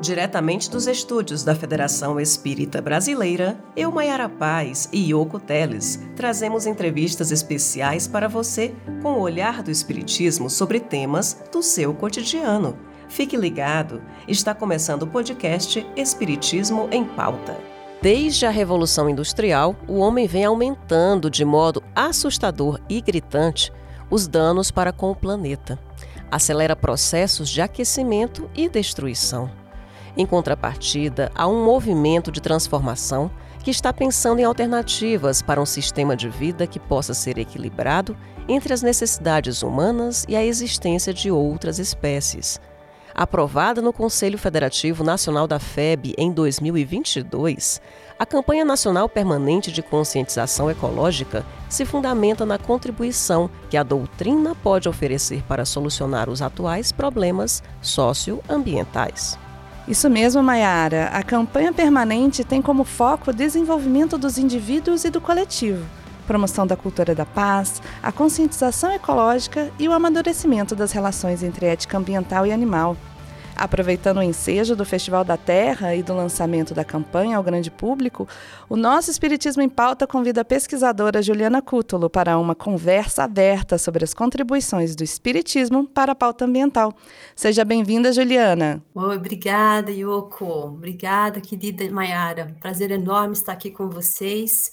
Diretamente dos estúdios da Federação Espírita Brasileira, eu, Maiara Paz e Yoko Teles trazemos entrevistas especiais para você com o olhar do Espiritismo sobre temas do seu cotidiano. Fique ligado, está começando o podcast Espiritismo em Pauta. Desde a Revolução Industrial, o homem vem aumentando de modo assustador e gritante os danos para com o planeta. Acelera processos de aquecimento e destruição. Em contrapartida, há um movimento de transformação que está pensando em alternativas para um sistema de vida que possa ser equilibrado entre as necessidades humanas e a existência de outras espécies. Aprovada no Conselho Federativo Nacional da FEB em 2022, a Campanha Nacional Permanente de Conscientização Ecológica se fundamenta na contribuição que a doutrina pode oferecer para solucionar os atuais problemas socioambientais. Isso mesmo, Mayara. A campanha permanente tem como foco o desenvolvimento dos indivíduos e do coletivo, promoção da cultura da paz, a conscientização ecológica e o amadurecimento das relações entre ética ambiental e animal. Aproveitando o ensejo do Festival da Terra e do lançamento da campanha ao grande público, o nosso Espiritismo em Pauta convida a pesquisadora Juliana Cútulo para uma conversa aberta sobre as contribuições do Espiritismo para a pauta ambiental. Seja bem-vinda, Juliana. Obrigada, Yoko. Obrigada, querida Mayara. Prazer enorme estar aqui com vocês.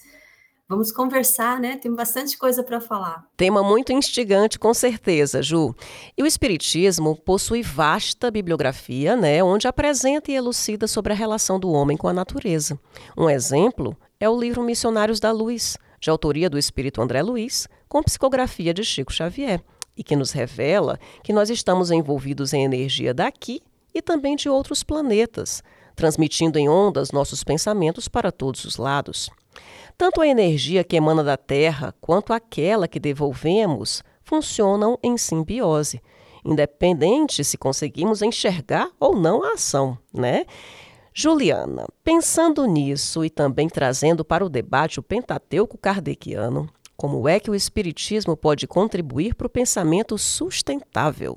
Vamos conversar, né? Tem bastante coisa para falar. Tema muito instigante, com certeza, Ju. E o Espiritismo possui vasta bibliografia, né? Onde apresenta e elucida sobre a relação do homem com a natureza. Um exemplo é o livro Missionários da Luz, de autoria do espírito André Luiz, com psicografia de Chico Xavier, e que nos revela que nós estamos envolvidos em energia daqui e também de outros planetas, transmitindo em ondas nossos pensamentos para todos os lados. Tanto a energia que emana da Terra quanto aquela que devolvemos funcionam em simbiose, independente se conseguimos enxergar ou não a ação, né? Juliana, pensando nisso e também trazendo para o debate o Pentateuco kardeciano, como é que o Espiritismo pode contribuir para o pensamento sustentável?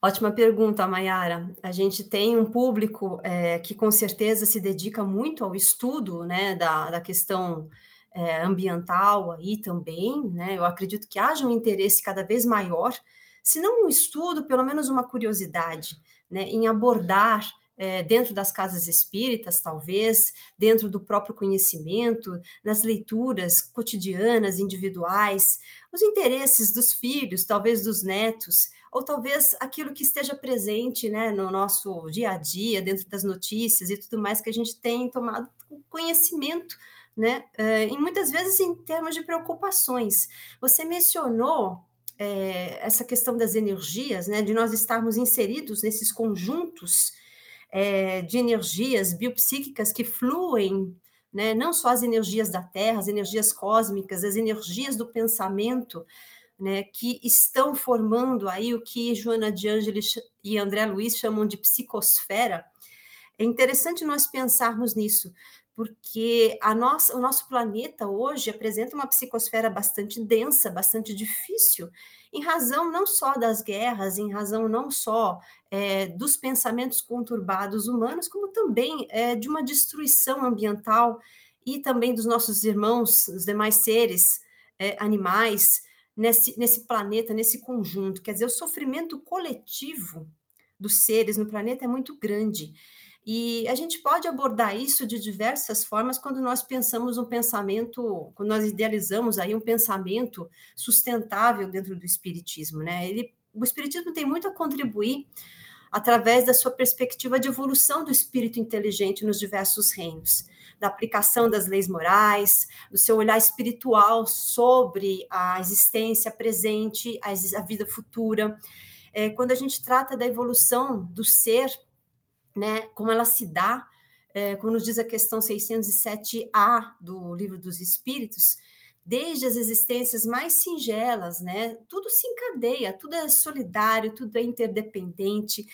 Ótima pergunta, Mayara. A gente tem um público é, que com certeza se dedica muito ao estudo né, da, da questão é, ambiental aí também. Né? Eu acredito que haja um interesse cada vez maior, se não um estudo, pelo menos uma curiosidade, né, em abordar é, dentro das casas espíritas, talvez, dentro do próprio conhecimento, nas leituras cotidianas, individuais, os interesses dos filhos, talvez dos netos, ou talvez aquilo que esteja presente né, no nosso dia a dia, dentro das notícias e tudo mais que a gente tem tomado conhecimento, né, eh, e muitas vezes em termos de preocupações. Você mencionou é, essa questão das energias, né, de nós estarmos inseridos nesses conjuntos é, de energias biopsíquicas que fluem, né, não só as energias da Terra, as energias cósmicas, as energias do pensamento, né, que estão formando aí o que Joana de Ângeles e André Luiz chamam de psicosfera. É interessante nós pensarmos nisso, porque a nossa, o nosso planeta hoje apresenta uma psicosfera bastante densa, bastante difícil, em razão não só das guerras, em razão não só é, dos pensamentos conturbados humanos, como também é, de uma destruição ambiental e também dos nossos irmãos, os demais seres é, animais, nesse, nesse planeta, nesse conjunto. Quer dizer, o sofrimento coletivo dos seres no planeta é muito grande. E a gente pode abordar isso de diversas formas quando nós pensamos um pensamento, quando nós idealizamos aí um pensamento sustentável dentro do espiritismo, né? Ele, o espiritismo tem muito a contribuir através da sua perspectiva de evolução do espírito inteligente nos diversos reinos da aplicação das leis morais, do seu olhar espiritual sobre a existência presente, a, vida futura. É, quando a gente trata da evolução do ser, né, como ela se dá, é, como nos diz a questão 607A do Livro dos Espíritos, desde as existências mais singelas, né, tudo se encadeia, tudo é solidário, tudo é interdependente,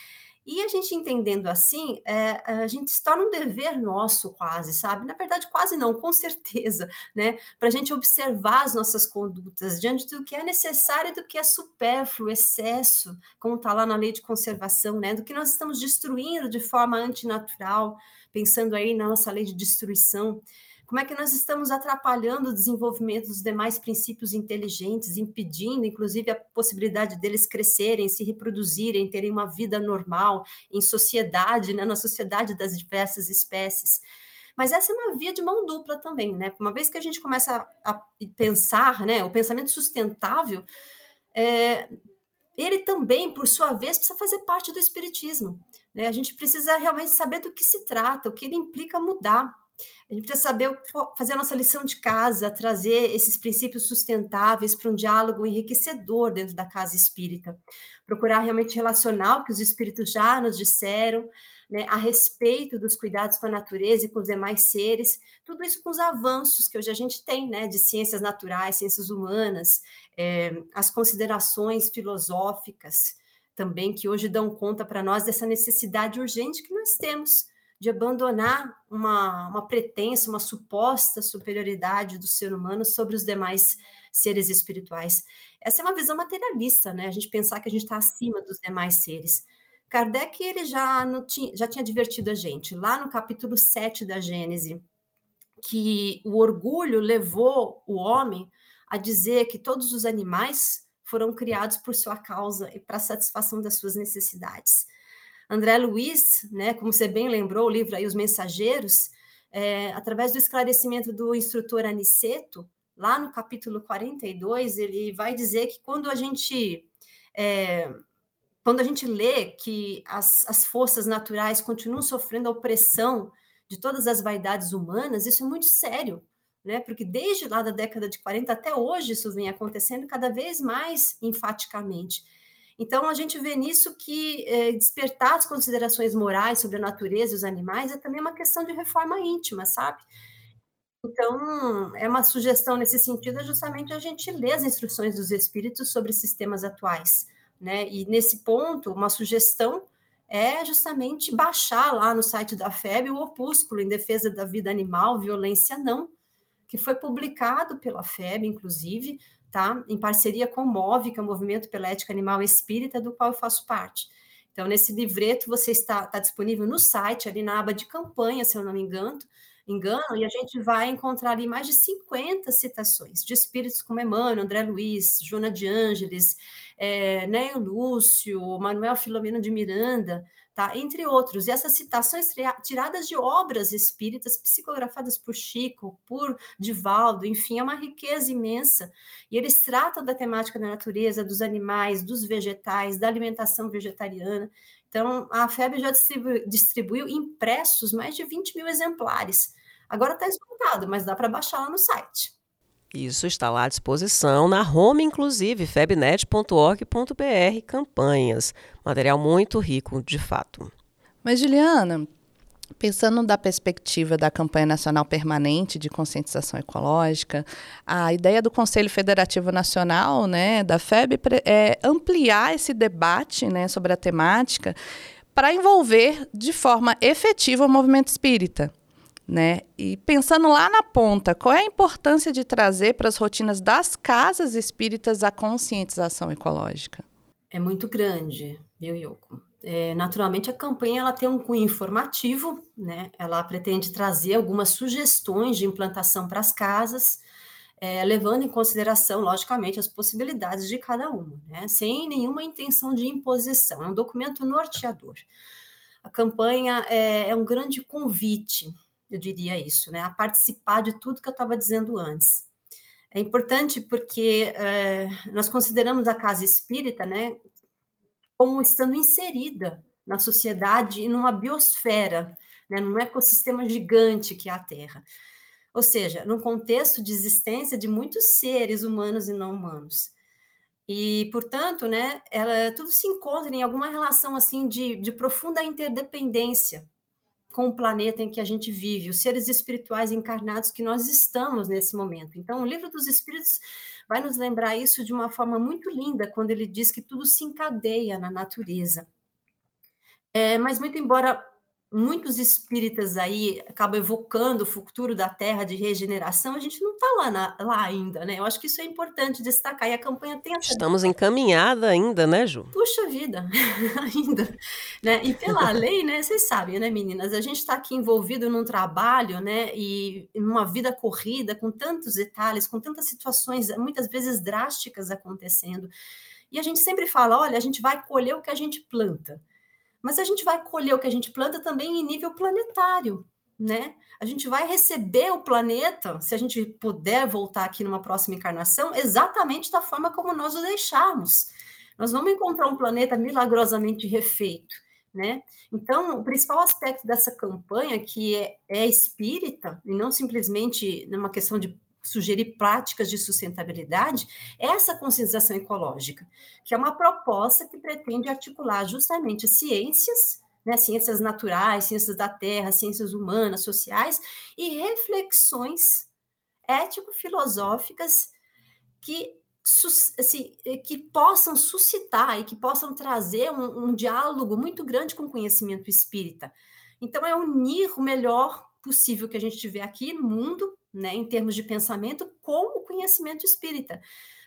E a gente entendendo assim, é, a gente se torna um dever nosso quase, sabe? Na verdade, quase não, com certeza, né? Para a gente observar as nossas condutas diante do que é necessário e do que é supérfluo, excesso, como está lá na lei de conservação, né? Do que nós estamos destruindo de forma antinatural, pensando aí na nossa lei de destruição. Como é que nós estamos atrapalhando o desenvolvimento dos demais princípios inteligentes, impedindo, inclusive, a possibilidade deles crescerem, se reproduzirem, terem uma vida normal em sociedade, né, na sociedade das diversas espécies? Mas essa é uma via de mão dupla também, né? Uma vez que a gente começa a pensar, né, o pensamento sustentável, é, ele também, por sua vez, precisa fazer parte do espiritismo. Né? A gente precisa realmente saber do que se trata, o que ele implica mudar. A gente precisa saber fazer a nossa lição de casa, trazer esses princípios sustentáveis para um diálogo enriquecedor dentro da casa espírita. Procurar realmente relacionar o que os espíritos já nos disseram, né, a respeito dos cuidados com a natureza e com os demais seres, tudo isso com os avanços que hoje a gente tem, né, de ciências naturais, ciências humanas, é, as considerações filosóficas também que hoje dão conta para nós dessa necessidade urgente que nós temos de abandonar uma, uma pretensa, uma suposta superioridade do ser humano sobre os demais seres espirituais. Essa é uma visão materialista, né? A gente pensar que a gente está acima dos demais seres. Kardec ele já, tinha, já tinha advertido a gente, lá no capítulo 7 da Gênese, que o orgulho levou o homem a dizer que todos os animais foram criados por sua causa e para satisfação das suas necessidades. André Luiz, né, como você bem lembrou, o livro aí Os Mensageiros, é, através do esclarecimento do instrutor Aniceto, lá no capítulo 42, ele vai dizer que quando a gente é, quando a gente lê que as, as forças naturais continuam sofrendo a opressão de todas as vaidades humanas, isso é muito sério, né? Porque desde lá da década de 40 até hoje isso vem acontecendo cada vez mais enfaticamente. Então, a gente vê nisso que é, despertar as considerações morais sobre a natureza e os animais é também uma questão de reforma íntima, sabe? Então, é uma sugestão nesse sentido, é justamente a gente ler as instruções dos espíritos sobre sistemas atuais, né? E nesse ponto, uma sugestão é justamente baixar lá no site da FEB o opúsculo em defesa da vida animal, violência não, que foi publicado pela FEB, inclusive, tá? Em parceria com o MOVE, que é o Movimento pela Ética Animal Espírita, do qual eu faço parte. Então, nesse livreto, você está, está disponível no site, ali na aba de campanha, se eu não me engano, engano, e a gente vai encontrar ali mais de 50 citações de espíritos como Emmanuel, André Luiz, Jona de Ângeles, é, Lúcio, Manuel Filomeno de Miranda, tá? entre outros. E essas citações tiradas de obras espíritas, psicografadas por Chico, por Divaldo, enfim, é uma riqueza imensa. E eles tratam da temática da natureza, dos animais, dos vegetais, da alimentação vegetariana. Então, a FEB já distribuiu, distribuiu impressos mais de 20 mil exemplares. Agora está esgotado, mas dá para baixar lá no site. Isso está lá à disposição na home, inclusive, febnet.org.br, campanhas. Material muito rico, de fato. Mas, Juliana, Pensando da perspectiva da campanha nacional permanente de conscientização ecológica, a ideia do Conselho Federativo Nacional, né, da FEB, é ampliar esse debate, né, sobre a temática para envolver de forma efetiva o movimento espírita. Né? E pensando lá na ponta, qual é a importância de trazer para as rotinas das casas espíritas a conscientização ecológica? É muito grande, viu, Yoko? É, naturalmente, a campanha ela tem um cunho informativo, né? ela pretende trazer algumas sugestões de implantação para as casas, é, levando em consideração, logicamente, as possibilidades de cada uma, né? sem nenhuma intenção de imposição. É um documento norteador. A campanha é, é um grande convite eu diria isso, né? A participar de tudo que eu estava dizendo antes. É importante porque é, nós consideramos a casa espírita, né, como estando inserida na sociedade e numa biosfera, né, num ecossistema gigante que é a Terra. Ou seja, num contexto de existência de muitos seres humanos e não humanos. E, portanto, né, ela, tudo se encontra em alguma relação assim de, de profunda interdependência com o planeta em que a gente vive, os seres espirituais encarnados que nós estamos nesse momento. Então, o livro dos Espíritos vai nos lembrar isso de uma forma muito linda, quando ele diz que tudo se encadeia na natureza. É, mas muito embora muitos espíritas aí acabam evocando o futuro da Terra de regeneração, a gente não está lá, lá ainda, né? Eu acho que isso é importante destacar, e a campanha tem essa... Estamos encaminhada ainda, né, Ju? Puxa vida, ainda, né? E pela lei, né, vocês sabem, né, meninas, a gente está aqui envolvido num trabalho, né, e numa vida corrida, com tantos detalhes, com tantas situações, muitas vezes drásticas acontecendo, e a gente sempre fala, olha, a gente vai colher o que a gente planta, mas a gente vai colher o que a gente planta também em nível planetário, né? A gente vai receber o planeta, se a gente puder voltar aqui numa próxima encarnação, exatamente da forma como nós o deixarmos. Nós vamos encontrar um planeta milagrosamente refeito, né? Então, o principal aspecto dessa campanha, que é, é espírita, e não simplesmente numa questão de sugerir práticas de sustentabilidade, é essa conscientização ecológica, que é uma proposta que pretende articular justamente ciências, né, ciências naturais, ciências da terra, ciências humanas, sociais, e reflexões ético-filosóficas que, assim, que possam suscitar e que possam trazer um, um diálogo muito grande com o conhecimento espírita. Então, é unir o melhor possível que a gente tiver aqui no mundo, né, em termos de pensamento, com o conhecimento espírita,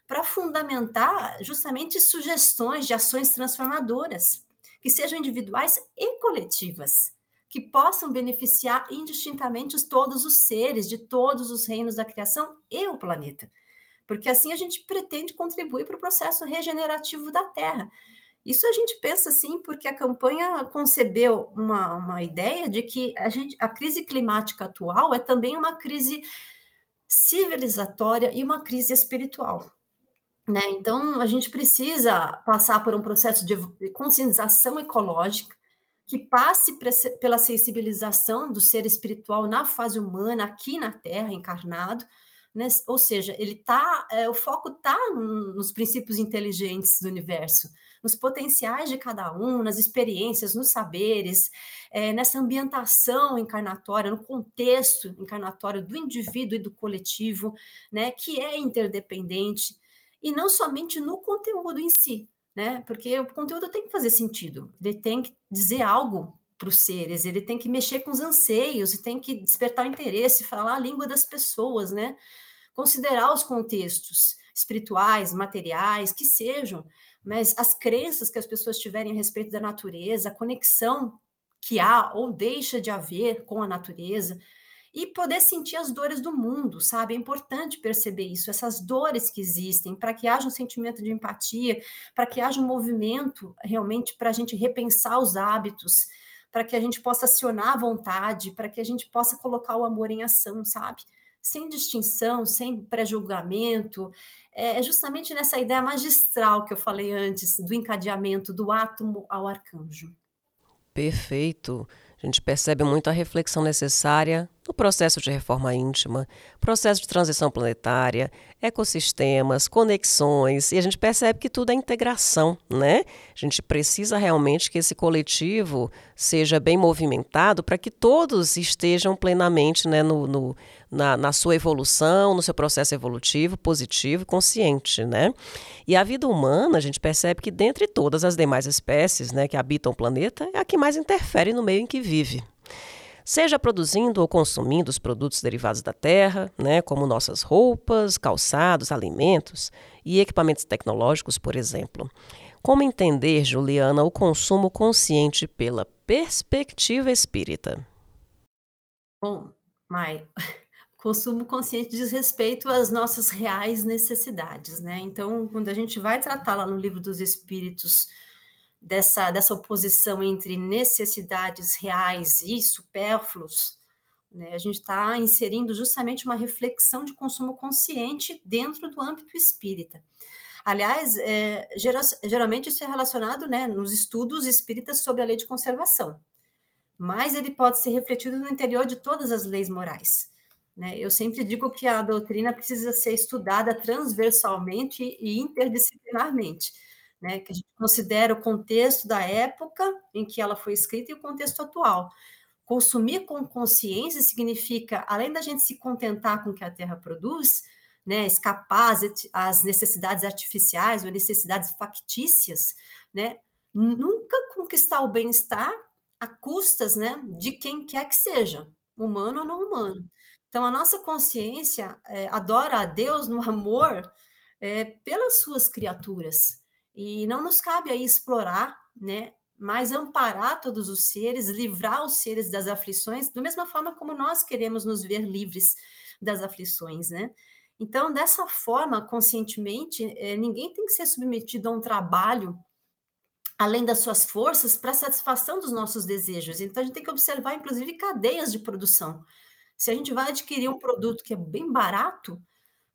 para fundamentar justamente sugestões de ações transformadoras, que sejam individuais e coletivas, que possam beneficiar indistintamente todos os seres de todos os reinos da criação e o planeta. Porque assim a gente pretende contribuir para o processo regenerativo da Terra. Isso a gente pensa assim porque a campanha concebeu uma, uma ideia de que a, gente, a crise climática atual é também uma crise civilizatória e uma crise espiritual. Né? Então, a gente precisa passar por um processo de conscientização ecológica que passe pela sensibilização do ser espiritual na fase humana, aqui na Terra, encarnado, né? ou seja, ele tá, é, o foco está nos princípios inteligentes do universo, nos potenciais de cada um, nas experiências, nos saberes, é, nessa ambientação encarnatória, no contexto encarnatório do indivíduo e do coletivo, né, que é interdependente, e não somente no conteúdo em si, né, porque o conteúdo tem que fazer sentido, ele tem que dizer algo para os seres, ele tem que mexer com os anseios, e tem que despertar o interesse, falar a língua das pessoas, né, considerar os contextos espirituais, materiais, que sejam, mas as crenças que as pessoas tiverem a respeito da natureza, a conexão que há ou deixa de haver com a natureza, e poder sentir as dores do mundo, sabe? É importante perceber isso, essas dores que existem, para que haja um sentimento de empatia, para que haja um movimento realmente para a gente repensar os hábitos, para que a gente possa acionar a vontade, para que a gente possa colocar o amor em ação, sabe? Sem distinção, sem pré-julgamento, é, é justamente nessa ideia magistral que eu falei antes, do encadeamento do átomo ao arcanjo. Perfeito. A gente percebe muito a reflexão necessária no processo de reforma íntima, processo de transição planetária, ecossistemas, conexões, e a gente percebe que tudo é integração, né? A gente precisa realmente que esse coletivo seja bem movimentado para que todos estejam plenamente né, no, no na, na, sua evolução, no seu processo evolutivo, positivo, consciente, né? E a vida humana, a gente percebe que dentre todas as demais espécies né, que habitam o planeta, é a que mais interfere no meio em que vive seja produzindo ou consumindo os produtos derivados da terra, né, como nossas roupas, calçados, alimentos e equipamentos tecnológicos, por exemplo. Como entender, Juliana, o consumo consciente pela perspectiva espírita? Bom, Mai, consumo consciente diz respeito às nossas reais necessidades, né? Então, quando a gente vai tratar lá no livro dos Espíritos dessa, dessa oposição entre necessidades reais e supérfluos, né, a gente está inserindo justamente uma reflexão de consumo consciente dentro do âmbito espírita. Aliás, é, geral, geralmente isso é relacionado né, nos estudos espíritas sobre a lei de conservação, mas ele pode ser refletido no interior de todas as leis morais. Né? Eu sempre digo que a doutrina precisa ser estudada transversalmente e interdisciplinarmente né, que a gente considera o contexto da época em que ela foi escrita e o contexto atual. Consumir com consciência significa, além da gente se contentar com o que a Terra produz, né, escapar às necessidades artificiais ou necessidades factícias, né, nunca conquistar o bem-estar a custas, né, de quem quer que seja, humano ou não humano. Então, a nossa consciência é, adora a Deus no amor é, pelas suas criaturas. E não nos cabe aí explorar, né, mas amparar todos os seres, livrar os seres das aflições, da mesma forma como nós queremos nos ver livres das aflições, né? Então, dessa forma, conscientemente, é, ninguém tem que ser submetido a um trabalho além das suas forças para satisfação dos nossos desejos. Então, a gente tem que observar, inclusive, cadeias de produção. Se a gente vai adquirir um produto que é bem barato,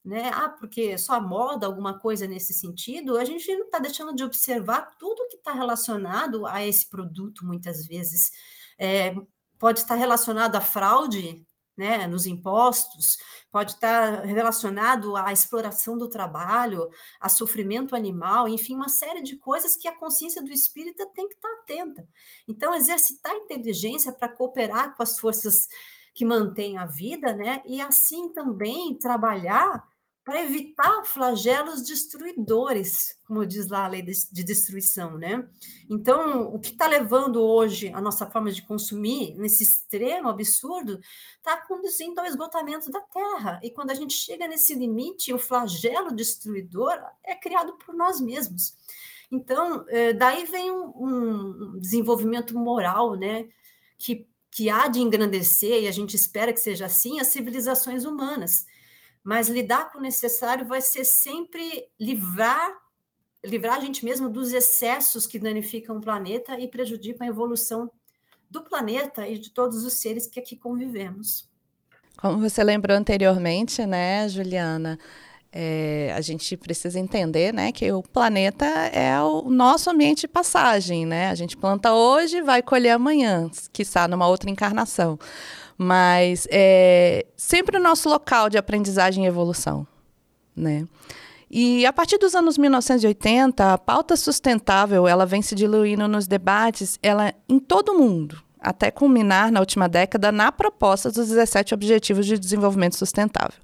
né? Ah, porque só moda alguma coisa nesse sentido, a gente não está deixando de observar tudo que está relacionado a esse produto, muitas vezes. É, pode estar relacionado à fraude né, nos impostos, pode estar relacionado à exploração do trabalho, a sofrimento animal, enfim, uma série de coisas que a consciência do espírita tem que estar atenta. Então, exercitar a inteligência para cooperar com as forças que mantêm a vida, né, e assim também trabalhar para evitar flagelos destruidores, como diz lá a lei de, destruição, né? Então, o que está levando hoje a nossa forma de consumir, nesse extremo absurdo, está conduzindo ao esgotamento da terra. E quando a gente chega nesse limite, o flagelo destruidor é criado por nós mesmos. Então, é, daí vem um, um desenvolvimento moral, né? Que, que há de engrandecer, e a gente espera que seja assim, as civilizações humanas mas lidar com o necessário vai ser sempre livrar livrar a gente mesmo dos excessos que danificam o planeta e prejudicam a evolução do planeta e de todos os seres que aqui convivemos. Como você lembrou anteriormente, né, Juliana? É, a gente precisa entender, né, que o planeta é o nosso ambiente de passagem, né? A gente planta hoje, vai colher amanhã, quiçá numa outra encarnação mas é sempre o nosso local de aprendizagem e evolução, né? E a partir dos anos 1980, a pauta sustentável ela vem se diluindo nos debates ela em todo o mundo, até culminar na última década na proposta dos 17 Objetivos de Desenvolvimento Sustentável,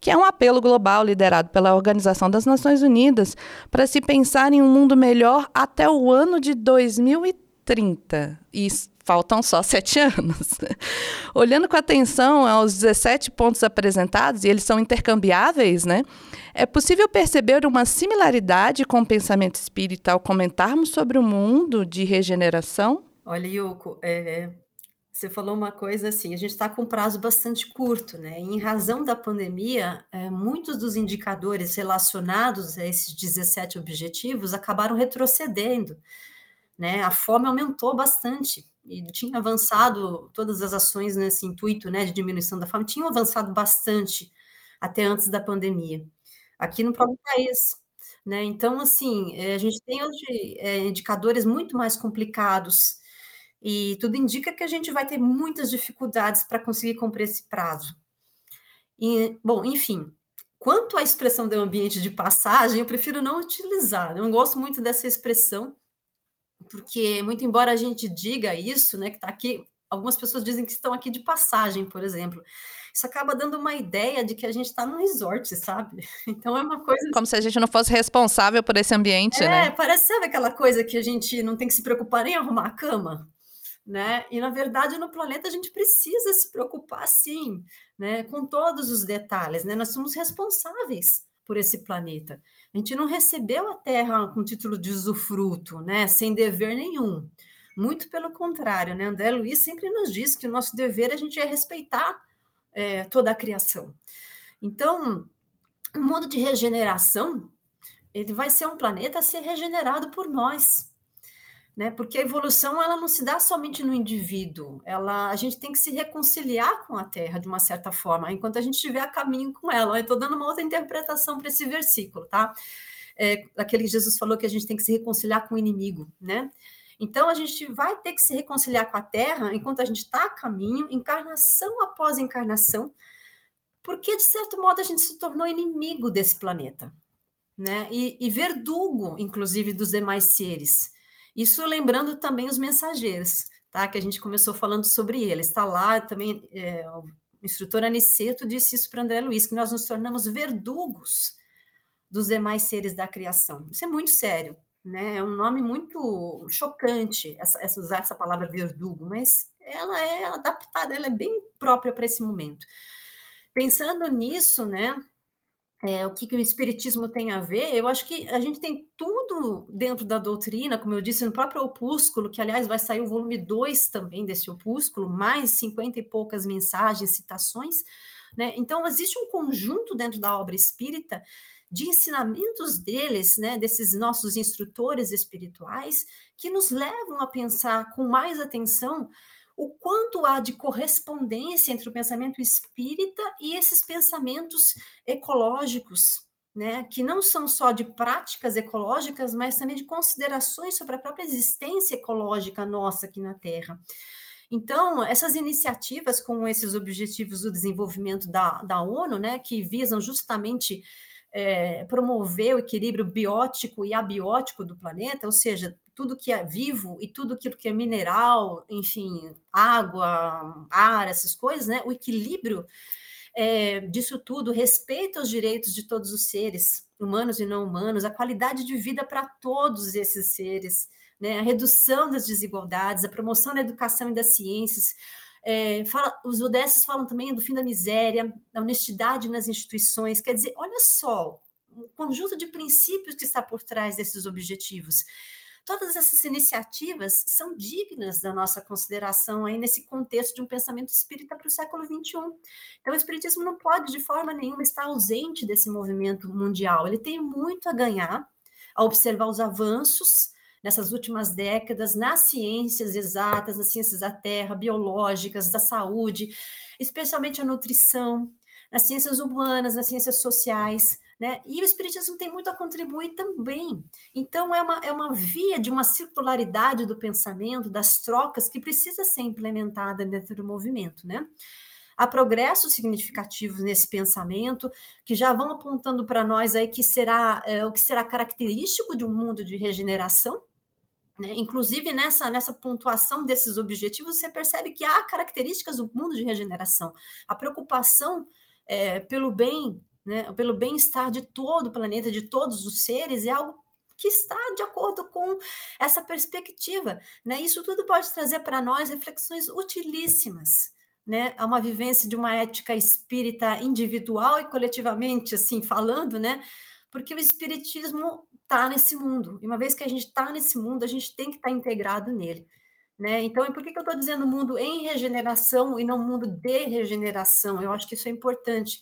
que é um apelo global liderado pela Organização das Nações Unidas para se pensar em um mundo melhor até o ano de 2030. Isso faltam só sete anos. Olhando com atenção aos 17 pontos apresentados, e eles são intercambiáveis, né? É possível perceber uma similaridade com o pensamento espírita ao comentarmos sobre o mundo de regeneração? Olha, Yuko, é, você falou uma coisa assim, a gente está com um prazo bastante curto, né? Em razão da pandemia, é, muitos dos indicadores relacionados a esses 17 objetivos acabaram retrocedendo. Né? A fome aumentou bastante e tinha avançado, todas as ações nesse intuito né, de diminuição da fome tinham avançado bastante até antes da pandemia, aqui no próprio país. Né? Então, assim, eh, a gente tem hoje é, indicadores muito mais complicados e tudo indica que a gente vai ter muitas dificuldades para conseguir cumprir esse prazo. E, bom, enfim, quanto à expressão do ambiente de passagem, eu prefiro não utilizar, eu não gosto muito dessa expressão, porque muito embora a gente diga isso, né, que está aqui, algumas pessoas dizem que estão aqui de passagem, por exemplo. Isso acaba dando uma ideia de que a gente está num resort, sabe? Então é uma coisa. Como se a gente não fosse responsável por esse ambiente, é, né? É, parece sabe aquela coisa que a gente não tem que se preocupar nem arrumar a cama, né? E na verdade no planeta a gente precisa se preocupar sim, né? Com todos os detalhes, né? Nós somos responsáveis por esse planeta. A gente não recebeu a terra com título de usufruto, né, sem dever nenhum. Muito pelo contrário, né? André Luiz sempre nos diz que o nosso dever a gente é respeitar é, toda a criação. Então, o mundo de regeneração ele vai ser um planeta a ser regenerado por nós, né? Porque a evolução ela não se dá somente no indivíduo, ela a gente tem que se reconciliar com a Terra de uma certa forma, enquanto a gente estiver a caminho com ela. Estou dando uma outra interpretação para esse versículo, tá? É, aquele que Jesus falou que a gente tem que se reconciliar com o inimigo, né? Então a gente vai ter que se reconciliar com a Terra enquanto a gente está a caminho, encarnação após encarnação, porque de certo modo a gente se tornou inimigo desse planeta, né? E, e verdugo, inclusive, dos demais seres. Isso lembrando também os mensageiros, tá? Que a gente começou falando sobre eles. Está lá também, é, o instrutor Aniceto disse isso para André Luiz, que nós nos tornamos verdugos dos demais seres da criação. Isso é muito sério, né? É um nome muito chocante essa, essa, usar essa palavra verdugo, mas ela é adaptada, ela é bem própria para esse momento. Pensando nisso, né? É, o que, que o espiritismo tem a ver? Eu acho que a gente tem tudo dentro da doutrina, como eu disse, no próprio opúsculo, que aliás vai sair o volume 2 também desse opúsculo, mais cinquenta e poucas mensagens, citações. Né? Então, existe um conjunto dentro da obra espírita de ensinamentos deles, né, desses nossos instrutores espirituais, que nos levam a pensar com mais atenção o quanto há de correspondência entre o pensamento espírita e esses pensamentos ecológicos, né, que não são só de práticas ecológicas, mas também de considerações sobre a própria existência ecológica nossa aqui na Terra. Então, essas iniciativas com esses objetivos do desenvolvimento da, da ONU, né, que visam justamente é, promover o equilíbrio biótico e abiótico do planeta, ou seja, tudo que é vivo e tudo aquilo que é mineral, enfim, água, ar, essas coisas, né? O equilíbrio é, disso tudo, respeito aos direitos de todos os seres, humanos e não humanos, a qualidade de vida para todos esses seres, né? A redução das desigualdades, a promoção da educação e das ciências, é, fala, os ODS falam também do fim da miséria, da honestidade nas instituições. Quer dizer, olha só, o conjunto de princípios que está por trás desses objetivos. Todas essas iniciativas são dignas da nossa consideração aí nesse contexto de um pensamento espírita para o século XXI. Então, o espiritismo não pode, de forma nenhuma, estar ausente desse movimento mundial. Ele tem muito a ganhar a observar os avanços nessas últimas décadas nas ciências exatas, nas ciências da terra, biológicas, da saúde, especialmente a nutrição, nas ciências humanas, nas ciências sociais. Né? E o Espiritismo tem muito a contribuir também. Então, é uma, é uma via de uma circularidade do pensamento, das trocas, que precisa ser implementada dentro do movimento. Né? Há progressos significativos nesse pensamento, que já vão apontando para nós aí que será é, o que será característico de um mundo de regeneração, né? Inclusive, nessa, nessa pontuação desses objetivos, você percebe que há características do mundo de regeneração. A preocupação é, pelo bem, né, pelo bem-estar de todo o planeta, de todos os seres, é algo que está de acordo com essa perspectiva. Né? Isso tudo pode trazer para nós reflexões utilíssimas. Né, a uma vivência de uma ética espírita individual e coletivamente, assim falando, né, porque o espiritismo está nesse mundo. E uma vez que a gente está nesse mundo, a gente tem que estar tá integrado nele. Né? Então, por que, que eu estou dizendo mundo em regeneração e não mundo de regeneração? Eu acho que isso é importante,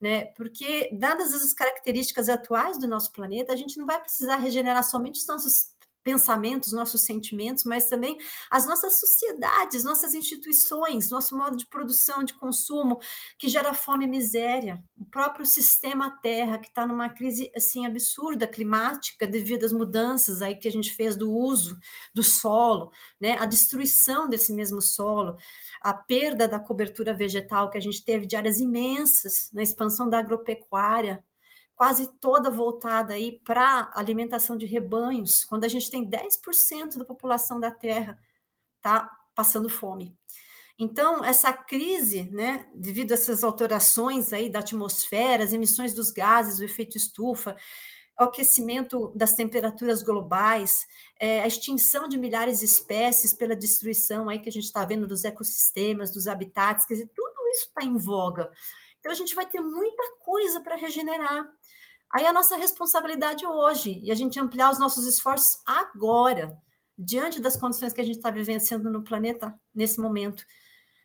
né? Porque, dadas as características atuais do nosso planeta, a gente não vai precisar regenerar somente os nossos pensamentos, nossos sentimentos, mas também as nossas sociedades, nossas instituições, nosso modo de produção, de consumo, que gera fome e miséria, o próprio sistema Terra, que está numa crise assim absurda climática devido às mudanças aí que a gente fez do uso do solo, né, a destruição desse mesmo solo, a perda da cobertura vegetal que a gente teve de áreas imensas na expansão da agropecuária, quase toda voltada aí para alimentação de rebanhos, quando a gente tem 10% da população da Terra tá passando fome. Então, essa crise, né, devido a essas alterações aí da atmosfera, as emissões dos gases, o efeito estufa, o aquecimento das temperaturas globais, é, a extinção de milhares de espécies pela destruição aí que a gente está vendo dos ecossistemas, dos habitats, quer dizer, tudo isso está em voga. Então, a gente vai ter muita coisa para regenerar. Aí a nossa responsabilidade hoje, e a gente ampliar os nossos esforços agora, diante das condições que a gente está vivenciando no planeta nesse momento,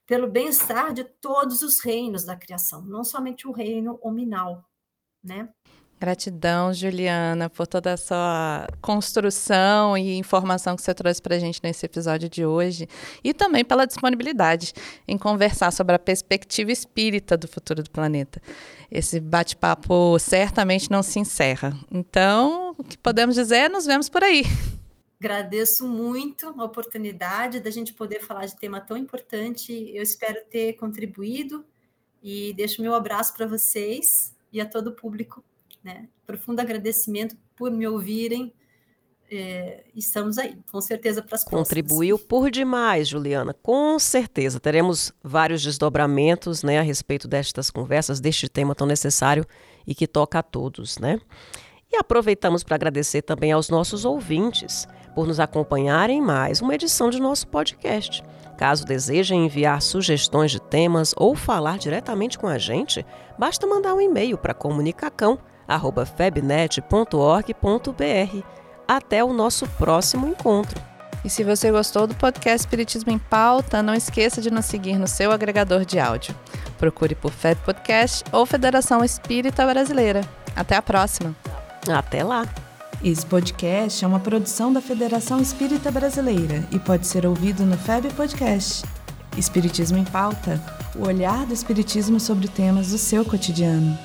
pelo bem-estar de todos os reinos da criação, não somente o reino hominal, né? Gratidão, Juliana, por toda a sua construção e informação que você trouxe para a gente nesse episódio de hoje e também pela disponibilidade em conversar sobre a perspectiva espírita do futuro do planeta. Esse bate-papo certamente não se encerra. Então, o que podemos dizer é nos vemos por aí. Agradeço muito a oportunidade da gente poder falar de tema tão importante. Eu espero ter contribuído e deixo meu abraço para vocês e a todo o público né? Profundo agradecimento por me ouvirem. É, estamos aí, com certeza, para as próximas. Contribuiu por demais, Juliana, com certeza. Teremos vários desdobramentos né, a respeito destas conversas, deste tema tão necessário e que toca a todos. Né? E aproveitamos para agradecer também aos nossos ouvintes por nos acompanharem em mais uma edição de nosso podcast. Caso desejem enviar sugestões de temas ou falar diretamente com a gente, basta mandar um e-mail para comunicacão@febnet.org.br. Até o nosso próximo encontro. E se você gostou do podcast Espiritismo em Pauta, não esqueça de nos seguir no seu agregador de áudio. Procure por FEB Podcast ou Federação Espírita Brasileira. Até a próxima! Até lá! Esse podcast é uma produção da Federação Espírita Brasileira e pode ser ouvido no FEB Podcast. Espiritismo em Pauta o olhar do Espiritismo sobre temas do seu cotidiano.